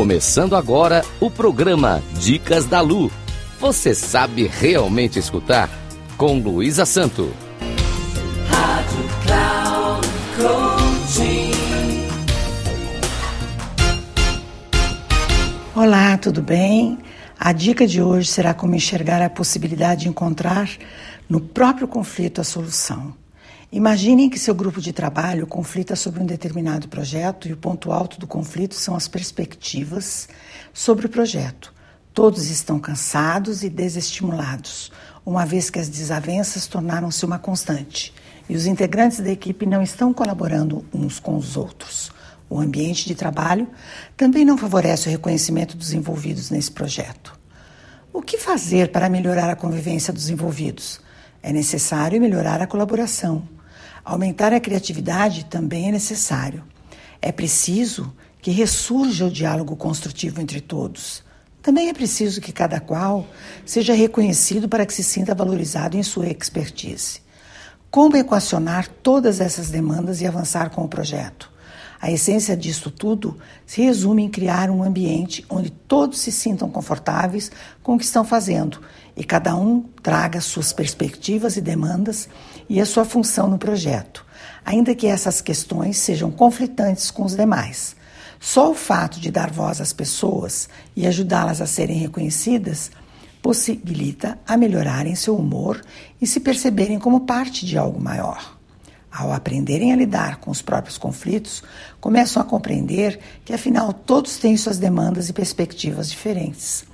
Começando agora o programa Dicas da Lu. Você sabe realmente escutar? Com Luísa Santo. Rádio Cloud Coaching. Olá, tudo bem? A dica de hoje será como enxergar a possibilidade de encontrar no próprio conflito a solução. Imaginem que seu grupo de trabalho conflita sobre um determinado projeto e o ponto alto do conflito são as perspectivas sobre o projeto. Todos estão cansados e desestimulados, uma vez que as desavenças tornaram-se uma constante e os integrantes da equipe não estão colaborando uns com os outros. O ambiente de trabalho também não favorece o reconhecimento dos envolvidos nesse projeto. O que fazer para melhorar a convivência dos envolvidos? É necessário melhorar a colaboração. Aumentar a criatividade também é necessário. É preciso que ressurja o diálogo construtivo entre todos. Também é preciso que cada qual seja reconhecido para que se sinta valorizado em sua expertise. Como equacionar todas essas demandas e avançar com o projeto? A essência disto tudo se resume em criar um ambiente onde todos se sintam confortáveis com o que estão fazendo e cada um traga suas perspectivas e demandas e a sua função no projeto, ainda que essas questões sejam conflitantes com os demais. Só o fato de dar voz às pessoas e ajudá-las a serem reconhecidas possibilita a melhorarem seu humor e se perceberem como parte de algo maior. Ao aprenderem a lidar com os próprios conflitos, começam a compreender que, afinal, todos têm suas demandas e perspectivas diferentes.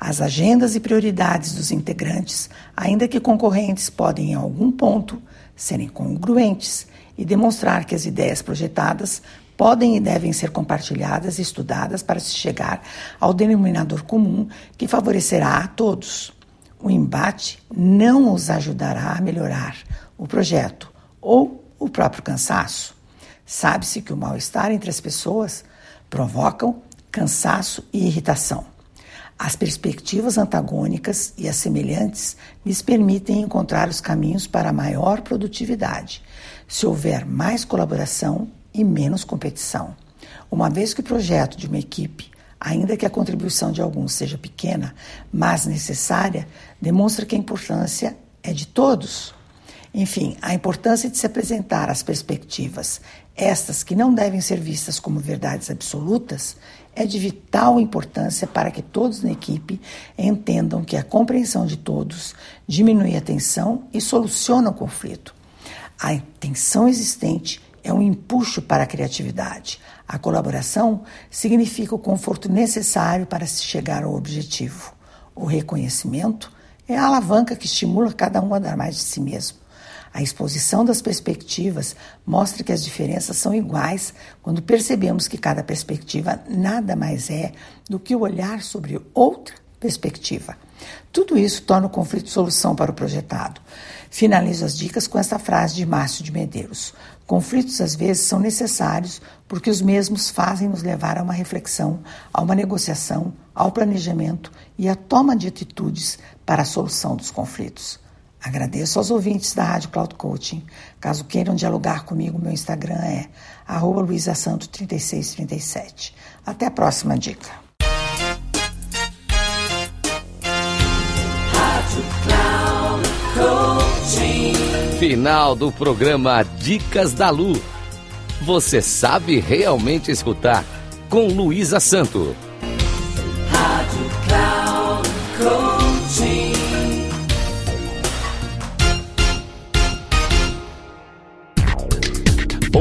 As agendas e prioridades dos integrantes, ainda que concorrentes, podem, em algum ponto, serem congruentes e demonstrar que as ideias projetadas podem e devem ser compartilhadas e estudadas para se chegar ao denominador comum que favorecerá a todos. O embate não os ajudará a melhorar o projeto ou o próprio cansaço. Sabe-se que o mal-estar entre as pessoas provocam cansaço e irritação. As perspectivas antagônicas e as semelhantes lhes permitem encontrar os caminhos para maior produtividade, se houver mais colaboração e menos competição. Uma vez que o projeto de uma equipe, ainda que a contribuição de alguns seja pequena, mas necessária, demonstra que a importância é de todos. Enfim, a importância de se apresentar as perspectivas, estas que não devem ser vistas como verdades absolutas, é de vital importância para que todos na equipe entendam que a compreensão de todos diminui a tensão e soluciona o conflito. A tensão existente é um empuxo para a criatividade. A colaboração significa o conforto necessário para se chegar ao objetivo. O reconhecimento é a alavanca que estimula cada um a dar mais de si mesmo. A exposição das perspectivas mostra que as diferenças são iguais quando percebemos que cada perspectiva nada mais é do que o olhar sobre outra perspectiva. Tudo isso torna o conflito solução para o projetado. Finalizo as dicas com esta frase de Márcio de Medeiros: Conflitos às vezes são necessários porque os mesmos fazem nos levar a uma reflexão, a uma negociação, ao planejamento e à toma de atitudes para a solução dos conflitos. Agradeço aos ouvintes da Rádio Cloud Coaching. Caso queiram dialogar comigo, meu Instagram é luisasanto3637. Até a próxima dica. Final do programa Dicas da Lu. Você sabe realmente escutar com Luísa Santo.